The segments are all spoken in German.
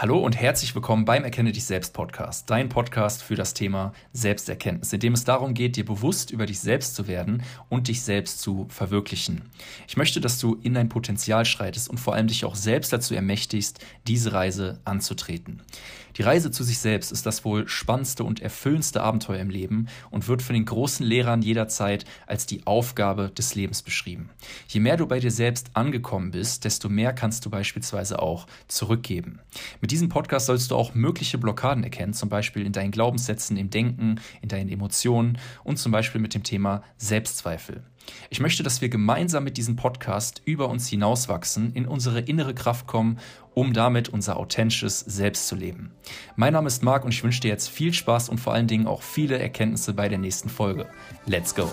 Hallo und herzlich willkommen beim Erkenne dich selbst Podcast, dein Podcast für das Thema Selbsterkenntnis, in dem es darum geht, dir bewusst über dich selbst zu werden und dich selbst zu verwirklichen. Ich möchte, dass du in dein Potenzial schreitest und vor allem dich auch selbst dazu ermächtigst, diese Reise anzutreten. Die Reise zu sich selbst ist das wohl spannendste und erfüllendste Abenteuer im Leben und wird von den großen Lehrern jederzeit als die Aufgabe des Lebens beschrieben. Je mehr du bei dir selbst angekommen bist, desto mehr kannst du beispielsweise auch zurückgeben. Mit diesem Podcast sollst du auch mögliche Blockaden erkennen, zum Beispiel in deinen Glaubenssätzen, im Denken, in deinen Emotionen und zum Beispiel mit dem Thema Selbstzweifel. Ich möchte, dass wir gemeinsam mit diesem Podcast über uns hinauswachsen, in unsere innere Kraft kommen, um damit unser authentisches Selbst zu leben. Mein Name ist Marc und ich wünsche dir jetzt viel Spaß und vor allen Dingen auch viele Erkenntnisse bei der nächsten Folge. Let's go!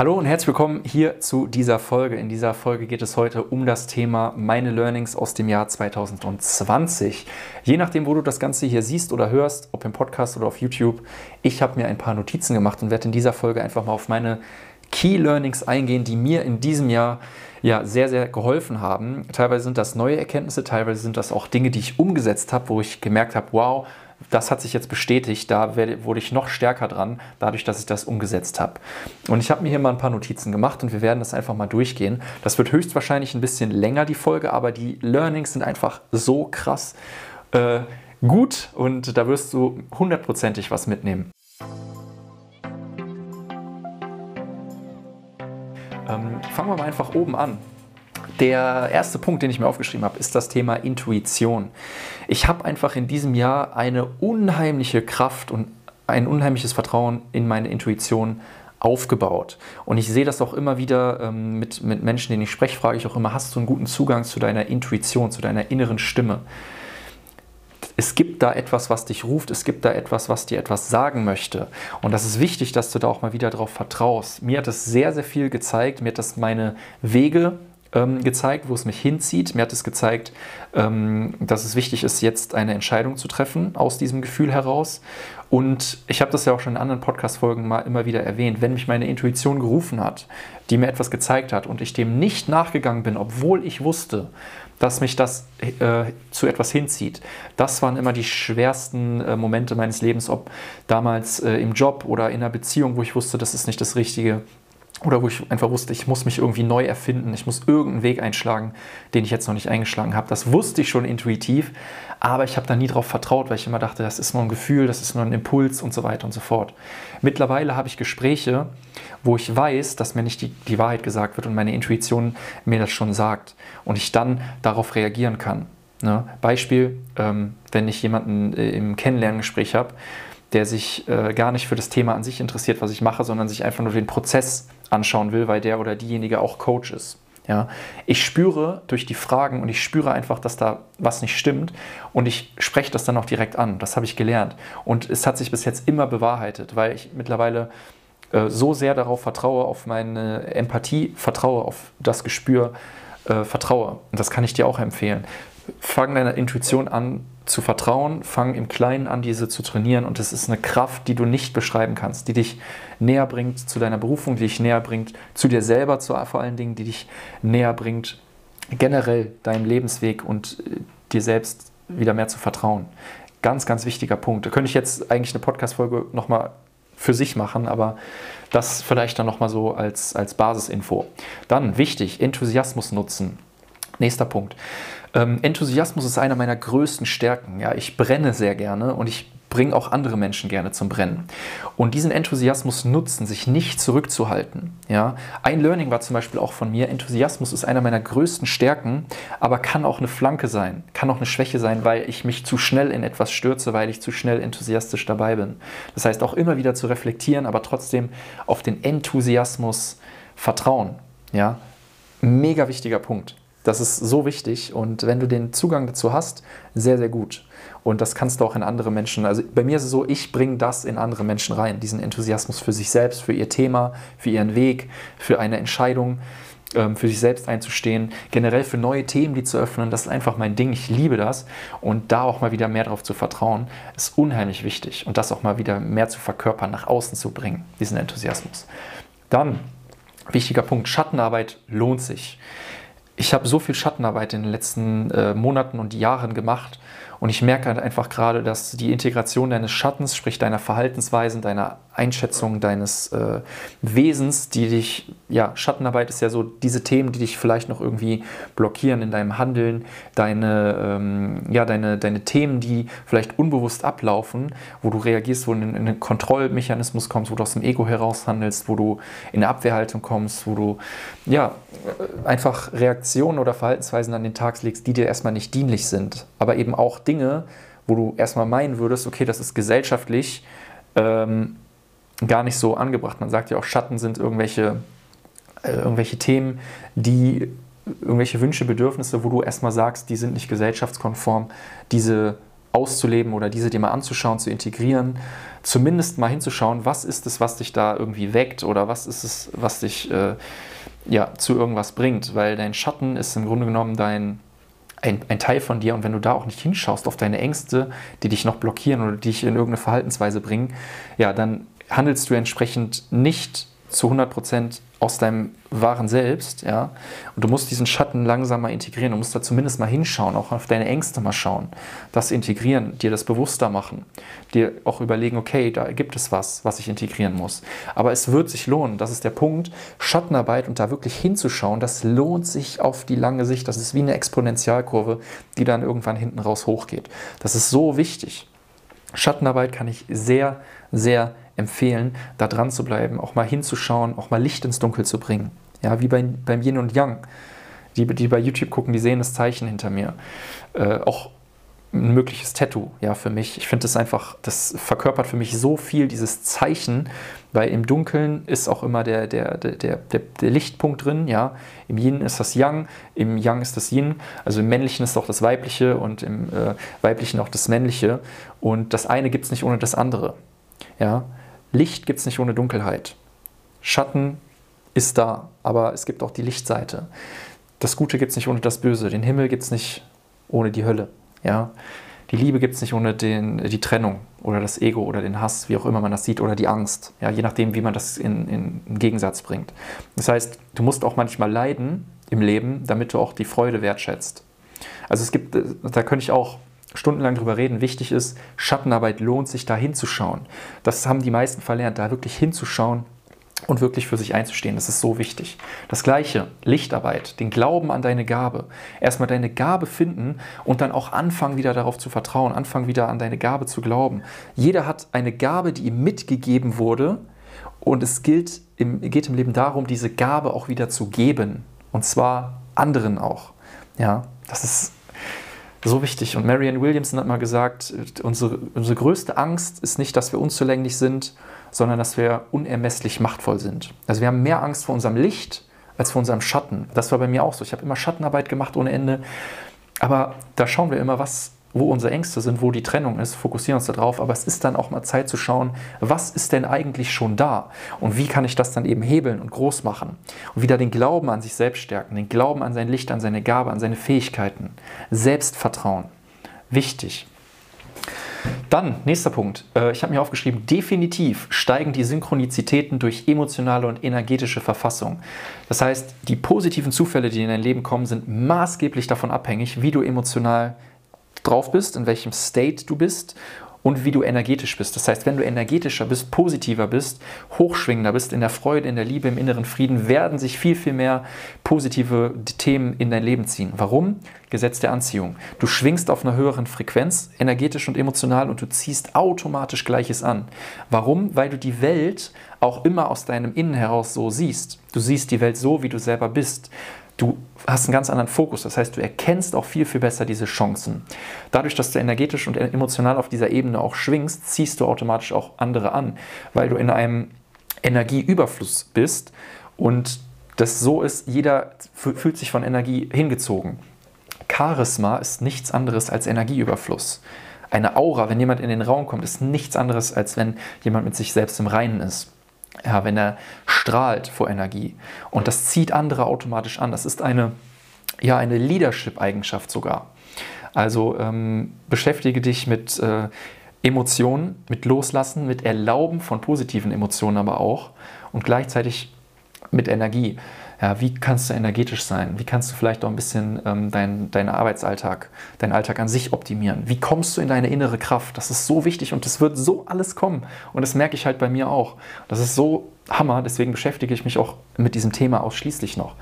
Hallo und herzlich willkommen hier zu dieser Folge. In dieser Folge geht es heute um das Thema meine Learnings aus dem Jahr 2020. Je nachdem, wo du das Ganze hier siehst oder hörst, ob im Podcast oder auf YouTube, ich habe mir ein paar Notizen gemacht und werde in dieser Folge einfach mal auf meine Key Learnings eingehen, die mir in diesem Jahr ja sehr, sehr geholfen haben. Teilweise sind das neue Erkenntnisse, teilweise sind das auch Dinge, die ich umgesetzt habe, wo ich gemerkt habe, wow, das hat sich jetzt bestätigt, da wurde ich noch stärker dran, dadurch, dass ich das umgesetzt habe. Und ich habe mir hier mal ein paar Notizen gemacht und wir werden das einfach mal durchgehen. Das wird höchstwahrscheinlich ein bisschen länger, die Folge, aber die Learnings sind einfach so krass äh, gut und da wirst du hundertprozentig was mitnehmen. Ähm, fangen wir mal einfach oben an. Der erste Punkt, den ich mir aufgeschrieben habe, ist das Thema Intuition. Ich habe einfach in diesem Jahr eine unheimliche Kraft und ein unheimliches Vertrauen in meine Intuition aufgebaut. Und ich sehe das auch immer wieder ähm, mit, mit Menschen, denen ich spreche, frage ich auch immer, hast du einen guten Zugang zu deiner Intuition, zu deiner inneren Stimme? Es gibt da etwas, was dich ruft, es gibt da etwas, was dir etwas sagen möchte. Und das ist wichtig, dass du da auch mal wieder darauf vertraust. Mir hat es sehr, sehr viel gezeigt, mir hat das meine Wege ähm, gezeigt, wo es mich hinzieht. Mir hat es gezeigt, ähm, dass es wichtig ist, jetzt eine Entscheidung zu treffen aus diesem Gefühl heraus. Und ich habe das ja auch schon in anderen Podcast-Folgen mal immer wieder erwähnt, wenn mich meine Intuition gerufen hat, die mir etwas gezeigt hat und ich dem nicht nachgegangen bin, obwohl ich wusste, dass mich das äh, zu etwas hinzieht. Das waren immer die schwersten äh, Momente meines Lebens, ob damals äh, im Job oder in einer Beziehung, wo ich wusste, das ist nicht das Richtige oder wo ich einfach wusste, ich muss mich irgendwie neu erfinden, ich muss irgendeinen Weg einschlagen, den ich jetzt noch nicht eingeschlagen habe. Das wusste ich schon intuitiv, aber ich habe da nie drauf vertraut, weil ich immer dachte, das ist nur ein Gefühl, das ist nur ein Impuls und so weiter und so fort. Mittlerweile habe ich Gespräche, wo ich weiß, dass mir nicht die, die Wahrheit gesagt wird und meine Intuition mir das schon sagt und ich dann darauf reagieren kann. Ne? Beispiel, ähm, wenn ich jemanden äh, im Kennenlerngespräch habe, der sich äh, gar nicht für das Thema an sich interessiert, was ich mache, sondern sich einfach nur den Prozess anschauen will, weil der oder diejenige auch Coach ist. Ja, ich spüre durch die Fragen und ich spüre einfach, dass da was nicht stimmt und ich spreche das dann auch direkt an. Das habe ich gelernt und es hat sich bis jetzt immer bewahrheitet, weil ich mittlerweile äh, so sehr darauf vertraue, auf meine Empathie vertraue, auf das Gespür äh, vertraue. Und das kann ich dir auch empfehlen. Fang deiner Intuition an zu vertrauen, fang im Kleinen an, diese zu trainieren und es ist eine Kraft, die du nicht beschreiben kannst, die dich näher bringt zu deiner Berufung, die dich näher bringt zu dir selber, zu, vor allen Dingen, die dich näher bringt generell deinem Lebensweg und äh, dir selbst wieder mehr zu vertrauen. Ganz, ganz wichtiger Punkt. Da könnte ich jetzt eigentlich eine Podcast-Folge nochmal für sich machen, aber das vielleicht dann nochmal so als, als Basisinfo. Dann wichtig, Enthusiasmus nutzen. Nächster Punkt. Ähm, Enthusiasmus ist einer meiner größten Stärken. Ja, ich brenne sehr gerne und ich bringe auch andere Menschen gerne zum Brennen. Und diesen Enthusiasmus nutzen, sich nicht zurückzuhalten. Ja? Ein Learning war zum Beispiel auch von mir, Enthusiasmus ist einer meiner größten Stärken, aber kann auch eine Flanke sein, kann auch eine Schwäche sein, weil ich mich zu schnell in etwas stürze, weil ich zu schnell enthusiastisch dabei bin. Das heißt auch immer wieder zu reflektieren, aber trotzdem auf den Enthusiasmus vertrauen. Ja? Mega wichtiger Punkt. Das ist so wichtig und wenn du den Zugang dazu hast, sehr, sehr gut. Und das kannst du auch in andere Menschen. Also bei mir ist es so, ich bringe das in andere Menschen rein, diesen Enthusiasmus für sich selbst, für ihr Thema, für ihren Weg, für eine Entscheidung. ähm, für sich selbst einzustehen, generell für neue Themen, die zu öffnen. Das ist einfach mein Ding. Ich liebe das. Und da auch mal wieder mehr darauf zu vertrauen, ist unheimlich wichtig. Und das auch mal wieder mehr zu verkörpern, nach außen zu bringen, diesen Enthusiasmus. Dann, wichtiger Punkt, Schattenarbeit lohnt sich. Ich habe so viel Schattenarbeit in den letzten äh, Monaten und Jahren gemacht und ich merke halt einfach gerade, dass die Integration deines Schattens, sprich deiner Verhaltensweisen, deiner Einschätzung, deines äh, Wesens, die dich, ja, Schattenarbeit ist ja so diese Themen, die dich vielleicht noch irgendwie blockieren in deinem Handeln, deine, ähm, ja, deine, deine Themen, die vielleicht unbewusst ablaufen, wo du reagierst, wo du in, in einen Kontrollmechanismus kommst, wo du aus dem Ego heraus handelst, wo du in eine Abwehrhaltung kommst, wo du, ja, einfach Reaktionen oder Verhaltensweisen an den Tag legst, die dir erstmal nicht dienlich sind, aber eben auch Dinge, wo du erstmal meinen würdest, okay, das ist gesellschaftlich ähm, gar nicht so angebracht. Man sagt ja auch, Schatten sind irgendwelche, äh, irgendwelche Themen, die irgendwelche Wünsche, Bedürfnisse, wo du erstmal sagst, die sind nicht gesellschaftskonform, diese auszuleben oder diese dir mal anzuschauen, zu integrieren, zumindest mal hinzuschauen, was ist es, was dich da irgendwie weckt oder was ist es, was dich äh, ja, zu irgendwas bringt, weil dein Schatten ist im Grunde genommen dein, ein, ein, Teil von dir. Und wenn du da auch nicht hinschaust auf deine Ängste, die dich noch blockieren oder dich in irgendeine Verhaltensweise bringen, ja, dann handelst du entsprechend nicht zu 100 Prozent aus deinem wahren Selbst, ja. Und du musst diesen Schatten langsam mal integrieren. Du musst da zumindest mal hinschauen, auch auf deine Ängste mal schauen, das integrieren, dir das bewusster machen, dir auch überlegen, okay, da gibt es was, was ich integrieren muss. Aber es wird sich lohnen. Das ist der Punkt. Schattenarbeit und da wirklich hinzuschauen, das lohnt sich auf die lange Sicht. Das ist wie eine Exponentialkurve, die dann irgendwann hinten raus hochgeht. Das ist so wichtig. Schattenarbeit kann ich sehr, sehr empfehlen, da dran zu bleiben, auch mal hinzuschauen, auch mal Licht ins Dunkel zu bringen. Ja, wie bei, beim Yin und Yang. Die, die bei YouTube gucken, die sehen das Zeichen hinter mir. Äh, auch ein mögliches Tattoo, ja, für mich. Ich finde das einfach, das verkörpert für mich so viel, dieses Zeichen, weil im Dunkeln ist auch immer der, der, der, der, der Lichtpunkt drin, ja. Im Yin ist das Yang, im Yang ist das Yin, also im Männlichen ist auch das Weibliche und im äh, Weiblichen auch das Männliche. Und das eine gibt es nicht ohne das andere, ja. Licht gibt es nicht ohne Dunkelheit. Schatten ist da, aber es gibt auch die Lichtseite. Das Gute gibt es nicht ohne das Böse. Den Himmel gibt es nicht ohne die Hölle. Ja? Die Liebe gibt es nicht ohne den, die Trennung oder das Ego oder den Hass, wie auch immer man das sieht, oder die Angst. Ja? Je nachdem, wie man das in, in, in Gegensatz bringt. Das heißt, du musst auch manchmal leiden im Leben, damit du auch die Freude wertschätzt. Also es gibt, da könnte ich auch stundenlang drüber reden. Wichtig ist, Schattenarbeit lohnt sich da hinzuschauen. Das haben die meisten verlernt, da wirklich hinzuschauen und wirklich für sich einzustehen. Das ist so wichtig. Das gleiche, Lichtarbeit, den Glauben an deine Gabe. Erstmal deine Gabe finden und dann auch anfangen, wieder darauf zu vertrauen, anfangen, wieder an deine Gabe zu glauben. Jeder hat eine Gabe, die ihm mitgegeben wurde und es gilt geht im Leben darum, diese Gabe auch wieder zu geben. Und zwar anderen auch. Ja, das ist so wichtig. Und Marianne Williamson hat mal gesagt, unsere, unsere größte Angst ist nicht, dass wir unzulänglich sind, sondern dass wir unermesslich machtvoll sind. Also wir haben mehr Angst vor unserem Licht als vor unserem Schatten. Das war bei mir auch so. Ich habe immer Schattenarbeit gemacht ohne Ende. Aber da schauen wir immer, was wo unsere Ängste sind, wo die Trennung ist, fokussieren uns darauf, aber es ist dann auch mal Zeit zu schauen, was ist denn eigentlich schon da und wie kann ich das dann eben hebeln und groß machen und wieder den Glauben an sich selbst stärken, den Glauben an sein Licht, an seine Gabe, an seine Fähigkeiten, Selbstvertrauen. Wichtig. Dann, nächster Punkt. Äh, ich habe mir aufgeschrieben, definitiv steigen die Synchronizitäten durch emotionale und energetische Verfassung. Das heißt, die positiven Zufälle, die in dein Leben kommen, sind maßgeblich davon abhängig, wie du emotional drauf bist, in welchem State du bist und wie du energetisch bist. Das heißt, wenn du energetischer bist, positiver bist, hochschwingender bist, in der Freude, in der Liebe, im inneren Frieden, werden sich viel, viel mehr positive Themen in dein Leben ziehen. Warum? Gesetz der Anziehung. Du schwingst auf einer höheren Frequenz, energetisch und emotional, und du ziehst automatisch Gleiches an. Warum? Weil du die Welt auch immer aus deinem Innen heraus so siehst. Du siehst die Welt so, wie du selber bist. Du hast einen ganz anderen Fokus. Das heißt, du erkennst auch viel, viel besser diese Chancen. Dadurch, dass du energetisch und emotional auf dieser Ebene auch schwingst, ziehst du automatisch auch andere an, weil du in einem Energieüberfluss bist und das so ist, jeder fühlt sich von Energie hingezogen. Charisma ist nichts anderes als Energieüberfluss. Eine Aura, wenn jemand in den Raum kommt, ist nichts anderes, als wenn jemand mit sich selbst im Reinen ist. ja, wenn er strahlt vor Energie. Und das zieht andere automatisch an. Das ist eine, ja, eine Leadership-Eigenschaft sogar. Also ähm, beschäftige dich mit äh, Emotionen, mit Loslassen, mit Erlauben von positiven Emotionen aber auch und gleichzeitig mit Energie. Ja, wie kannst du energetisch sein? Wie kannst du vielleicht auch ein bisschen ähm, deinen dein Arbeitsalltag, deinen Alltag an sich optimieren? Wie kommst du in deine innere Kraft? Das ist so wichtig und es wird so alles kommen. Und das merke ich halt bei mir auch. Das ist so Hammer, deswegen beschäftige ich mich auch mit diesem Thema ausschließlich noch.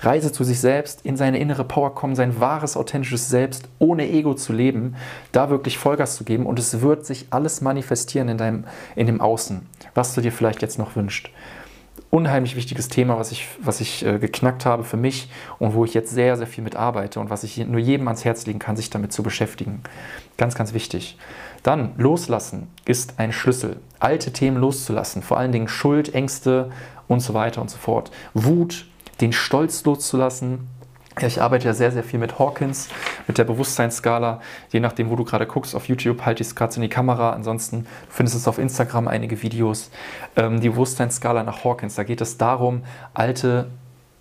Reise zu sich selbst, in seine innere Power kommen, sein wahres, authentisches Selbst, ohne Ego zu leben, da wirklich Vollgas zu geben und es wird sich alles manifestieren in, deinem, in dem Außen, was du dir vielleicht jetzt noch wünschst unheimlich wichtiges Thema, was ich, was ich äh, geknackt habe für mich und wo ich jetzt sehr, sehr viel mit arbeite und was ich nur jedem ans Herz legen kann, sich damit zu beschäftigen. Ganz, ganz wichtig. Dann, loslassen ist ein Schlüssel. Alte Themen loszulassen, vor allen Dingen Schuld, Ängste und so weiter und so fort. Wut, den Stolz loszulassen, ich arbeite ja sehr, sehr viel mit Hawkins, mit der Bewusstseinsskala. Je nachdem, wo du gerade guckst, auf YouTube halte ich es gerade in die Kamera. Ansonsten findest du es auf Instagram einige Videos. Ähm, die Bewusstseinsskala nach Hawkins, da geht es darum, alte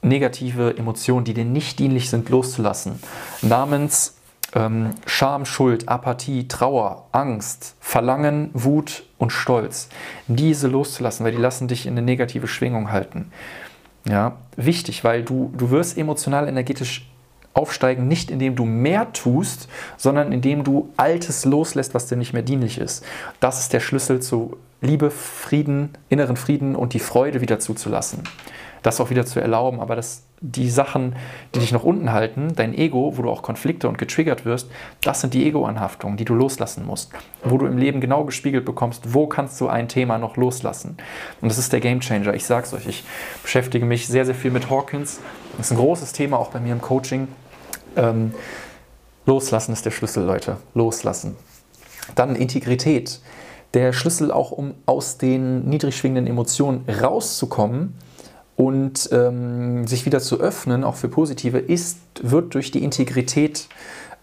negative Emotionen, die dir nicht dienlich sind, loszulassen. Namens ähm, Scham, Schuld, Apathie, Trauer, Angst, Verlangen, Wut und Stolz. Diese loszulassen, weil die lassen dich in eine negative Schwingung halten. Ja, wichtig, weil du, du wirst emotional energetisch aufsteigen, nicht indem du mehr tust, sondern indem du Altes loslässt, was dir nicht mehr dienlich ist. Das ist der Schlüssel zu Liebe, Frieden, inneren Frieden und die Freude wieder zuzulassen. Das auch wieder zu erlauben, aber das die Sachen, die dich noch unten halten, dein Ego, wo du auch Konflikte und getriggert wirst, das sind die Ego-Anhaftungen, die du loslassen musst. Wo du im Leben genau gespiegelt bekommst, wo kannst du ein Thema noch loslassen. Und das ist der Game Changer. Ich sag's euch, ich beschäftige mich sehr, sehr viel mit Hawkins. Das ist ein großes Thema auch bei mir im Coaching. Ähm, loslassen ist der Schlüssel, Leute. Loslassen. Dann Integrität. Der Schlüssel auch, um aus den niedrig schwingenden Emotionen rauszukommen und ähm, sich wieder zu öffnen, auch für positive, ist, wird durch die Integrität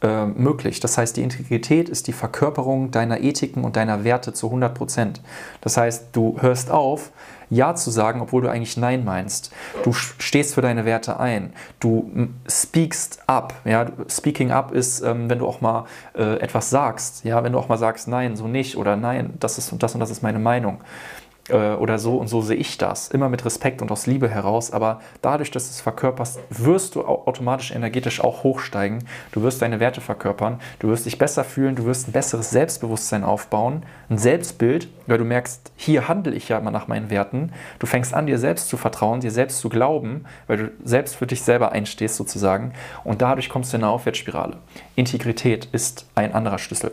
äh, möglich. Das heißt, die Integrität ist die Verkörperung deiner Ethiken und deiner Werte zu 100 Prozent. Das heißt, du hörst auf, Ja zu sagen, obwohl du eigentlich Nein meinst. Du stehst für deine Werte ein. Du speakst up. Ja? Speaking up ist, ähm, wenn du auch mal äh, etwas sagst. Ja? Wenn du auch mal sagst, nein, so nicht oder nein, das ist und das und das ist meine Meinung äh, oder so und so sehe ich das. Immer mit Respekt und aus Liebe heraus, aber dadurch, dass du es verkörperst, wirst du automatisch energetisch auch hochsteigen. Du wirst deine Werte verkörpern, du wirst dich besser fühlen, du wirst ein besseres Selbstbewusstsein aufbauen, ein Selbstbild, weil du merkst, hier handle ich ja immer nach meinen Werten. Du fängst an, dir selbst zu vertrauen, dir selbst zu glauben, weil du selbst für dich selber einstehst sozusagen und dadurch kommst du in eine Aufwärtsspirale. Integrität ist ein anderer Schlüssel.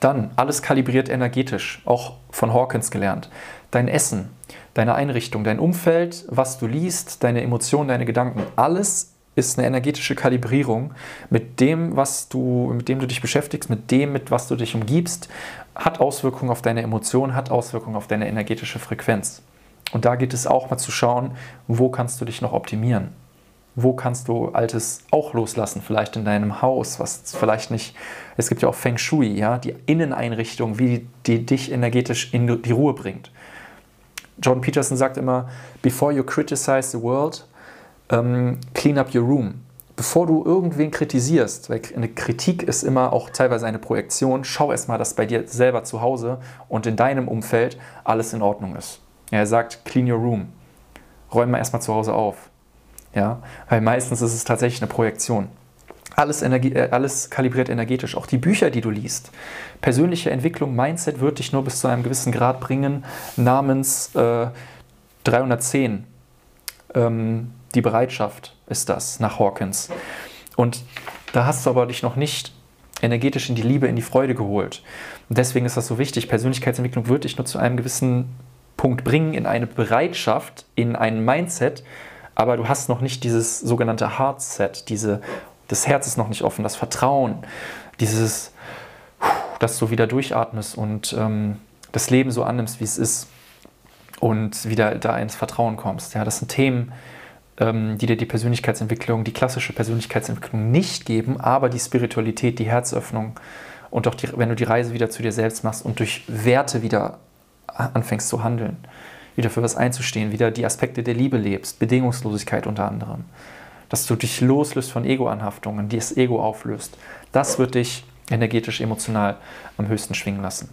Dann alles kalibriert energetisch, auch von Hawkins gelernt. Dein Essen, deine Einrichtung, dein Umfeld, was du liest, deine Emotionen, deine Gedanken, alles ist eine energetische Kalibrierung mit dem, was du, mit dem du dich beschäftigst, mit dem, mit was du dich umgibst, hat Auswirkungen auf deine Emotionen, hat Auswirkungen auf deine energetische Frequenz. Und da geht es auch mal zu schauen, wo kannst du dich noch optimieren wo kannst du Altes auch loslassen, vielleicht in deinem Haus, was vielleicht nicht, es gibt ja auch Feng Shui, ja, die Inneneinrichtung, wie die dich energetisch in die Ruhe bringt. John Peterson sagt immer, before you criticize the world, um, clean up your room. Bevor du irgendwen kritisierst, weil eine Kritik ist immer auch teilweise eine Projektion, schau erstmal, dass bei dir selber zu Hause und in deinem Umfeld alles in Ordnung ist. Er sagt, clean your room. Räum mal erstmal zu Hause auf ja? Weil meistens ist es tatsächlich eine Projektion. Alles, Energie, äh, alles kalibriert energetisch. Auch die Bücher, die du liest. Persönliche Entwicklung, Mindset wird dich nur bis zu einem gewissen Grad bringen, namens äh, 310. Ähm, die Bereitschaft ist das, nach Hawkins. Und da hast du aber dich noch nicht energetisch in die Liebe, in die Freude geholt. Und deswegen ist das so wichtig. Persönlichkeitsentwicklung wird dich nur zu einem gewissen Punkt bringen, in eine Bereitschaft, in ein Mindset, aber du hast noch nicht dieses sogenannte Heart-Set, diese, das Herz ist noch nicht offen, das Vertrauen, dieses, dass du wieder durchatmest und ähm, das Leben so annimmst, wie es ist und wieder da ins Vertrauen kommst. Ja, das sind Themen, ähm, die dir die Persönlichkeitsentwicklung, die klassische Persönlichkeitsentwicklung nicht geben, aber die Spiritualität, die Herzöffnung und auch die, wenn du die Reise wieder zu dir selbst machst und durch Werte wieder anfängst zu handeln wieder für was einzustehen, wieder die Aspekte der Liebe lebst, Bedingungslosigkeit unter anderem. Dass du dich loslöst von Ego-Anhaftungen, die das Ego auflöst. Das wird dich energetisch, emotional am höchsten schwingen lassen.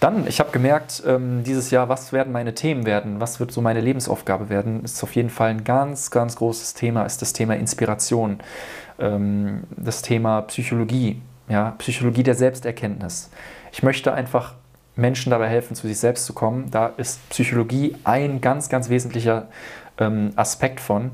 Dann, ich habe gemerkt, ähm, dieses Jahr, was werden meine Themen werden, was wird so meine Lebensaufgabe werden, ist auf jeden Fall ein ganz, ganz großes Thema, ist das Thema Inspiration, ähm, das Thema Psychologie, ja, Psychologie der Selbsterkenntnis. Ich möchte einfach Menschen dabei helfen, zu sich selbst zu kommen. Da ist Psychologie ein ganz, ganz wesentlicher ähm, Aspekt von.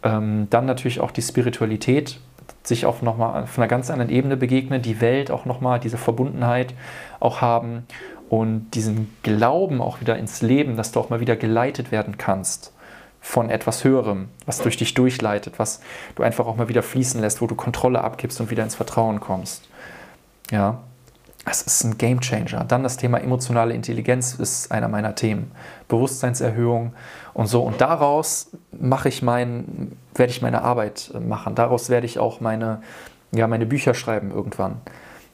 dann natürlich auch die Spiritualität, sich auf, noch mal, auf einer ganz anderen Ebene begegnen, die Welt auch nochmal, diese Verbundenheit auch haben und diesen Glauben auch wieder ins Leben, dass du auch mal wieder geleitet werden kannst von etwas Höherem, was durch dich durchleitet, was du einfach auch mal wieder fließen lässt, wo du Kontrolle abgibst und wieder ins Vertrauen kommst. Ja, es ist ein Game Changer. Dann das Thema emotionale Intelligenz ist einer meiner Themen. Bewusstseinserhöhung und so. Und daraus mache ich mein, werde ich meine Arbeit machen. Daraus werde ich auch meine, ja, meine Bücher schreiben irgendwann.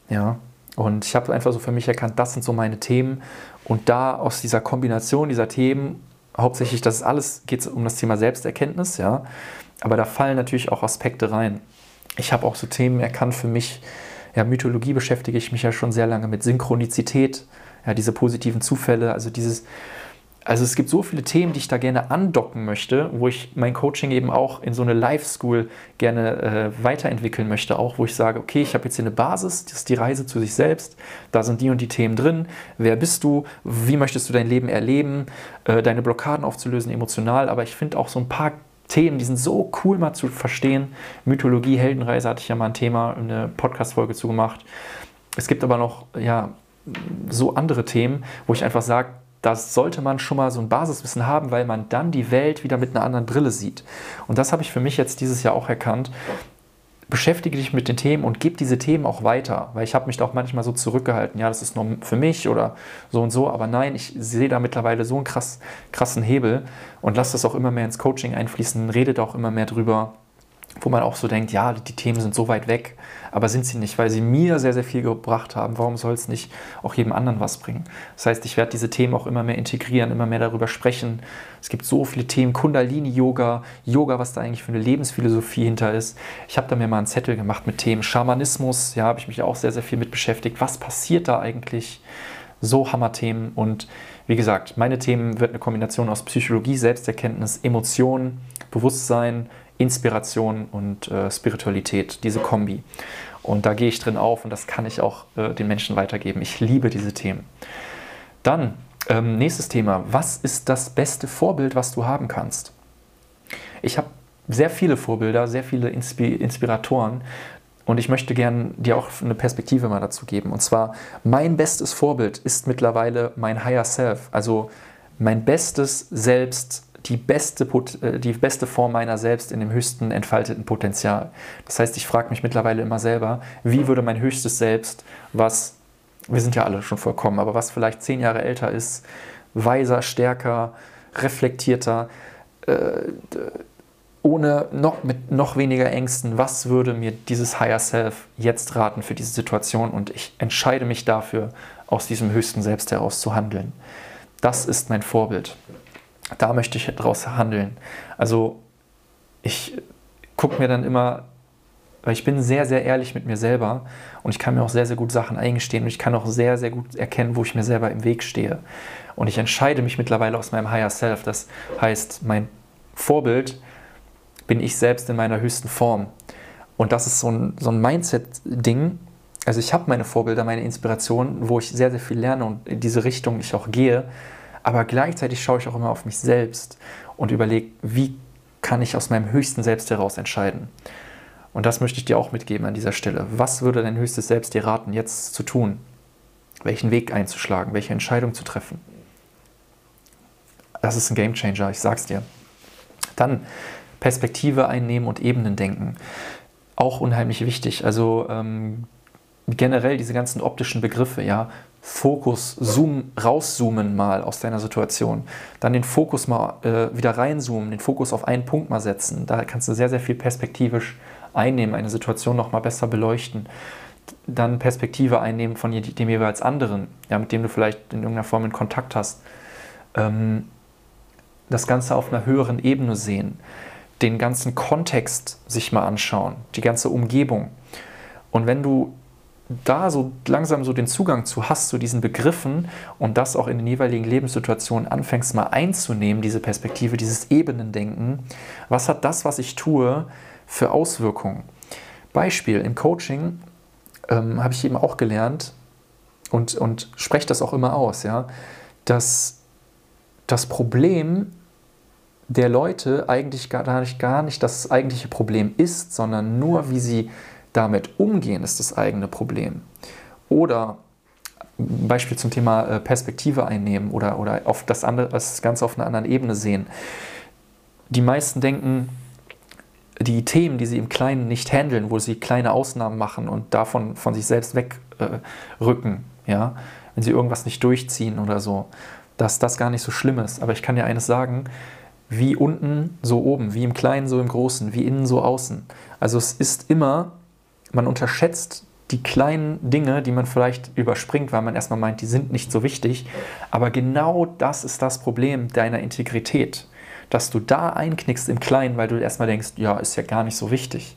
Ja, und ich habe einfach so für mich erkannt, das sind so meine Themen. Und da aus dieser Kombination dieser Themen, hauptsächlich, das ist alles, geht es um das Thema Selbsterkenntnis, ja. Aber da fallen natürlich auch Aspekte rein. Ich habe auch so Themen erkannt für mich, ja, Mythologie beschäftige ich mich ja schon sehr lange mit Synchronizität, ja, diese positiven Zufälle, also dieses, also es gibt so viele Themen, die ich da gerne andocken möchte, wo ich mein Coaching eben auch in so eine Live-School gerne äh, weiterentwickeln möchte, auch wo ich sage, okay, ich habe jetzt hier eine Basis, das ist die Reise zu sich selbst, da sind die und die Themen drin, wer bist du, wie möchtest du dein Leben erleben, äh, deine Blockaden aufzulösen emotional, aber ich finde auch so ein paar Themen, die sind so cool mal zu verstehen. Mythologie, Heldenreise hatte ich ja mal ein Thema, eine Podcast-Folge zu gemacht. Es gibt aber noch, ja, so andere Themen, wo ich einfach sage, das sollte man schon mal so ein Basiswissen haben, weil man dann die Welt wieder mit einer anderen Brille sieht. Und das habe ich für mich jetzt dieses Jahr auch erkannt. Beschäftige dich mit den Themen und gib diese Themen auch weiter, weil ich habe mich da auch manchmal so zurückgehalten, ja, das ist nur für mich oder so und so, aber nein, ich sehe da mittlerweile so einen krass, krassen Hebel und lasse das auch immer mehr ins Coaching einfließen, redet auch immer mehr drüber wo man auch so denkt, ja, die Themen sind so weit weg, aber sind sie nicht, weil sie mir sehr, sehr viel gebracht haben. Warum soll es nicht auch jedem anderen was bringen? Das heißt, ich werde diese Themen auch immer mehr integrieren, immer mehr darüber sprechen. Es gibt so viele Themen, Kundalini-Yoga, Yoga, was da eigentlich für eine Lebensphilosophie hinter ist. Ich habe da mir mal einen Zettel gemacht mit Themen Schamanismus, ja, habe ich mich auch sehr, sehr viel mit beschäftigt. Was passiert da eigentlich? So Hammerthemen und wie gesagt, meine Themen wird eine Kombination aus Psychologie, Selbsterkenntnis, Emotionen, Bewusstsein, Inspiration und äh, Spiritualität, diese Kombi. Und da gehe ich drin auf und das kann ich auch äh, den Menschen weitergeben. Ich liebe diese Themen. Dann, ähm, nächstes Thema. Was ist das beste Vorbild, was du haben kannst? Ich habe sehr viele Vorbilder, sehr viele Inspi Inspiratoren und ich möchte gerne dir auch eine Perspektive mal dazu geben. Und zwar, mein bestes Vorbild ist mittlerweile mein Higher Self, also mein bestes Selbst die beste, äh, die beste Form meiner selbst in dem höchsten entfalteten Potenzial. Das heißt, ich frage mich mittlerweile immer selber, wie würde mein höchstes Selbst, was, wir sind ja alle schon vollkommen, aber was vielleicht zehn Jahre älter ist, weiser, stärker, reflektierter, äh, ohne noch, mit noch weniger Ängsten, was würde mir dieses Higher Self jetzt raten für diese Situation und ich entscheide mich dafür, aus diesem höchsten Selbst heraus zu handeln. Das ist mein Vorbild da möchte ich daraus handeln. Also ich gucke mir dann immer, weil ich bin sehr, sehr ehrlich mit mir selber und ich kann mir auch sehr, sehr gut Sachen eingestehen und ich kann auch sehr, sehr gut erkennen, wo ich mir selber im Weg stehe. Und ich entscheide mich mittlerweile aus meinem Higher Self. Das heißt, mein Vorbild bin ich selbst in meiner höchsten Form. Und das ist so ein, so ein Mindset-Ding. Also ich habe meine Vorbilder, meine Inspirationen, wo ich sehr, sehr viel lerne und in diese Richtung ich auch gehe. Aber gleichzeitig schaue ich auch immer auf mich selbst und überlege, wie kann ich aus meinem höchsten Selbst heraus entscheiden. Und das möchte ich dir auch mitgeben an dieser Stelle. Was würde dein höchstes Selbst dir raten, jetzt zu tun? Welchen Weg einzuschlagen, welche Entscheidung zu treffen? Das ist ein Game Changer, ich sag's dir. Dann Perspektive einnehmen und Ebenen denken. Auch unheimlich wichtig. Also ähm, generell diese ganzen optischen Begriffe, ja, Fokus, Zoom, rauszoomen mal aus deiner Situation. Dann den Fokus mal äh, wieder reinzoomen, den Fokus auf einen Punkt mal setzen. Da kannst du sehr, sehr viel perspektivisch einnehmen, eine Situation noch mal besser beleuchten. Dann Perspektive einnehmen von dem jeweils anderen, ja, mit dem du vielleicht in irgendeiner Form in Kontakt hast. ähm, das Ganze auf einer höheren Ebene sehen, den ganzen Kontext sich mal anschauen, die ganze Umgebung. Und wenn du da so langsam so den Zugang zu hast, zu diesen Begriffen und das auch in den jeweiligen Lebenssituationen anfängst mal einzunehmen, diese Perspektive, dieses Ebenendenken, was hat das, was ich tue, für Auswirkungen? Beispiel, im Coaching ähm, habe ich eben auch gelernt und, und spreche das auch immer aus, ja, dass das Problem der Leute eigentlich gar nicht, gar nicht das eigentliche Problem ist, sondern nur, wie sie damit umgehen, ist das eigene Problem. Oder Beispiel zum Thema äh, Perspektive einnehmen oder, oder auf das, andere, das Ganze auf einer anderen Ebene sehen. Die meisten denken, die Themen, die sie im Kleinen nicht handeln, wo sie kleine Ausnahmen machen und davon von sich selbst wegrücken, äh, ja, wenn sie irgendwas nicht durchziehen oder so, dass das gar nicht so schlimm ist. Aber ich kann dir eines sagen, wie unten, so oben, wie im Kleinen, so im Großen, wie innen, so außen. Also es ist immer man unterschätzt die kleinen Dinge, die man vielleicht überspringt, weil man erstmal meint, die sind nicht so wichtig. Aber genau das ist das Problem deiner Integrität, dass du da einknickst im Kleinen, weil du erstmal denkst, ja, ist ja gar nicht so wichtig.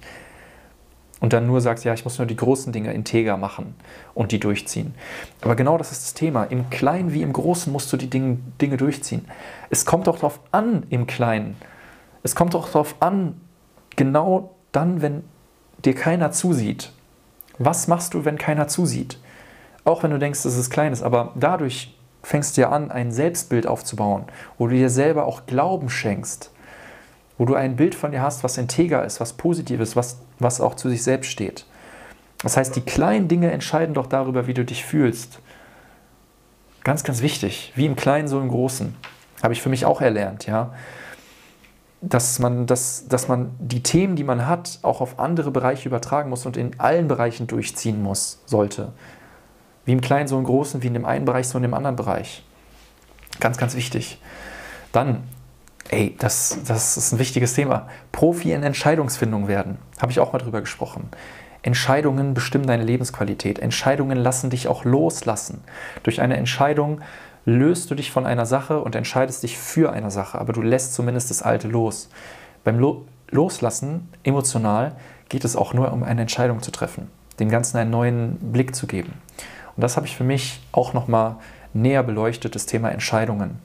Und dann nur sagst, ja, ich muss nur die großen Dinge integer machen und die durchziehen. Aber genau das ist das Thema. Im Kleinen wie im Großen musst du die Dinge, Dinge durchziehen. Es kommt doch darauf an, im Kleinen. Es kommt doch darauf an, genau dann, wenn dir keiner zusieht, was machst du, wenn keiner zusieht? Auch wenn du denkst, dass es klein ist, aber dadurch fängst du ja an, ein Selbstbild aufzubauen, wo du dir selber auch Glauben schenkst, wo du ein Bild von dir hast, was integer ist, was positiv ist, was, was auch zu sich selbst steht. Das heißt, die kleinen Dinge entscheiden doch darüber, wie du dich fühlst. Ganz, ganz wichtig. Wie im Kleinen, so im Großen. Habe ich für mich auch erlernt, ja dass man, dass, dass man die Themen, die man hat, auch auf andere Bereiche übertragen muss und in allen Bereichen durchziehen muss, sollte. Wie im Kleinen, so im Großen, wie in dem einen Bereich, so in dem anderen Bereich. Ganz, ganz wichtig. Dann, ey, das, das ist ein wichtiges Thema. Profi in Entscheidungsfindung werden. Habe ich auch mal drüber gesprochen. Entscheidungen bestimmen deine Lebensqualität. Entscheidungen lassen dich auch loslassen. Durch eine Entscheidung löst du dich von einer Sache und entscheidest dich für eine Sache, aber du lässt zumindest das Alte los. Beim Lo Loslassen, emotional, geht es auch nur um eine Entscheidung zu treffen, dem Ganzen einen neuen Blick zu geben. Und das habe ich für mich auch nochmal näher beleuchtet, das Thema Entscheidungen.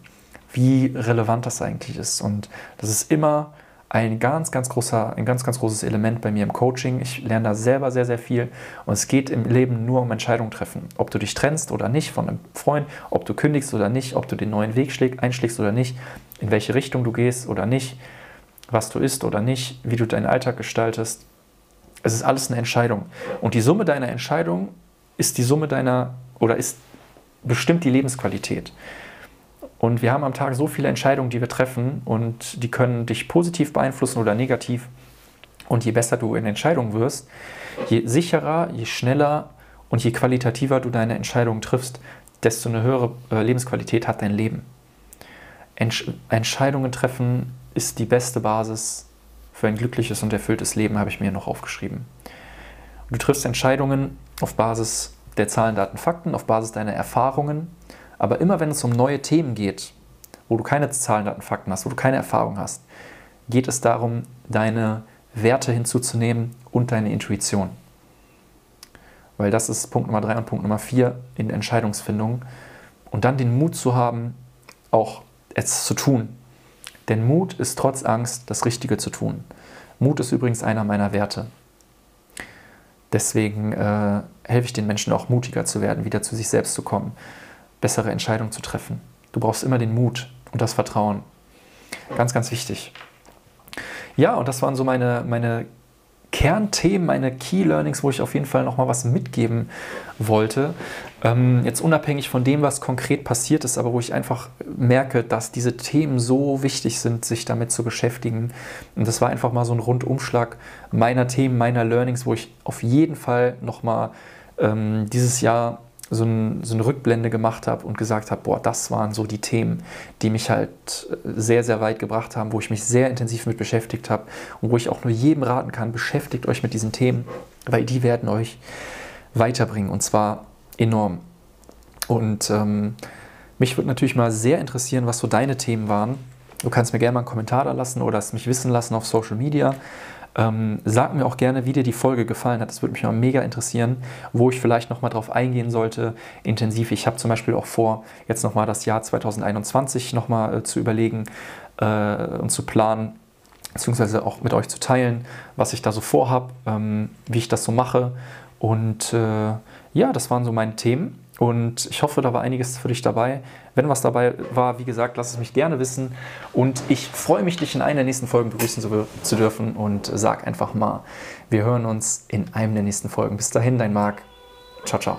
Wie relevant das eigentlich ist. Und das ist immer ein ganz, ganz großer, ein ganz, ganz großes Element bei mir im Coaching. Ich lerne da selber sehr, sehr viel. Und es geht im Leben nur um Entscheidungen treffen. Ob du dich trennst oder nicht von einem Freund, ob du kündigst oder nicht, ob du den neuen Weg einschlägst oder nicht, in welche Richtung du gehst oder nicht, was du isst oder nicht, wie du deinen Alltag gestaltest. Es ist alles eine Entscheidung. Und die Summe deiner Entscheidung ist die Summe deiner oder ist bestimmt die Lebensqualität. Und wir haben am Tag so viele Entscheidungen, die wir treffen und die können dich positiv beeinflussen oder negativ. Und je besser du in Entscheidungen wirst, je sicherer, je schneller und je qualitativer du deine Entscheidungen triffst, desto eine höhere äh, Lebensqualität hat dein Leben. Entsch Entscheidungen treffen ist die beste Basis für ein glückliches und erfülltes Leben, habe ich mir noch aufgeschrieben. Du triffst Entscheidungen auf Basis der Zahlen, Daten, Fakten, auf Basis deiner Erfahrungen, aber immer wenn es um neue Themen geht, wo du keine Zahlen, Daten, Fakten hast, wo du keine Erfahrung hast, geht es darum, deine Werte hinzuzunehmen und deine Intuition. Weil das ist Punkt Nummer drei und Punkt Nummer vier in Entscheidungsfindung. Und dann den Mut zu haben, auch es zu tun. Denn Mut ist trotz Angst das Richtige zu tun. Mut ist übrigens einer meiner Werte. Deswegen äh, helfe ich den Menschen auch mutiger zu werden, wieder zu sich selbst zu kommen bessere Entscheidungen zu treffen. Du brauchst immer den Mut und das Vertrauen. Ganz, ganz wichtig. Ja, und das waren so meine, meine Kernthemen, meine Key Learnings, wo ich auf jeden Fall nochmal was mitgeben wollte. Ähm, jetzt unabhängig von dem, was konkret passiert ist, aber wo ich einfach merke, dass diese Themen so wichtig sind, sich damit zu beschäftigen. Und das war einfach mal so ein Rundumschlag meiner Themen, meiner Learnings, wo ich auf jeden Fall nochmal ähm, dieses Jahr so, ein, so eine Rückblende gemacht habe und gesagt habe, boah, das waren so die Themen, die mich halt äh, sehr, sehr weit gebracht haben, wo ich mich sehr intensiv mit beschäftigt habe und wo ich auch nur jedem raten kann, beschäftigt euch mit diesen Themen, weil die werden euch weiterbringen und zwar enorm. Und ähm, Mich würde natürlich mal sehr interessieren, was so deine Themen waren. Du kannst mir gerne mal einen Kommentar da lassen oder es mich wissen lassen auf Social Media. Ähm, sag mir auch gerne, wie dir die Folge gefallen hat. Das würde mich mal mega interessieren, wo ich vielleicht nochmal drauf eingehen sollte, intensiv. Ich habe zum Beispiel auch vor, jetzt nochmal das Jahr 2021 nochmal äh, zu überlegen äh, und zu planen, beziehungsweise auch mit euch zu teilen, was ich da so vorhab, ähm, wie ich das so mache. Und äh, ja, das waren so meine Themen. Und ich hoffe, da war einiges für dich dabei. Wenn was dabei war, wie gesagt, lass es mich gerne wissen. Und ich freue mich, dich in einer der nächsten Folgen begrüßen zu, zu dürfen. Und sag einfach mal, wir hören uns in einem der nächsten Folgen. Bis dahin, dein Marc. Ciao, ciao.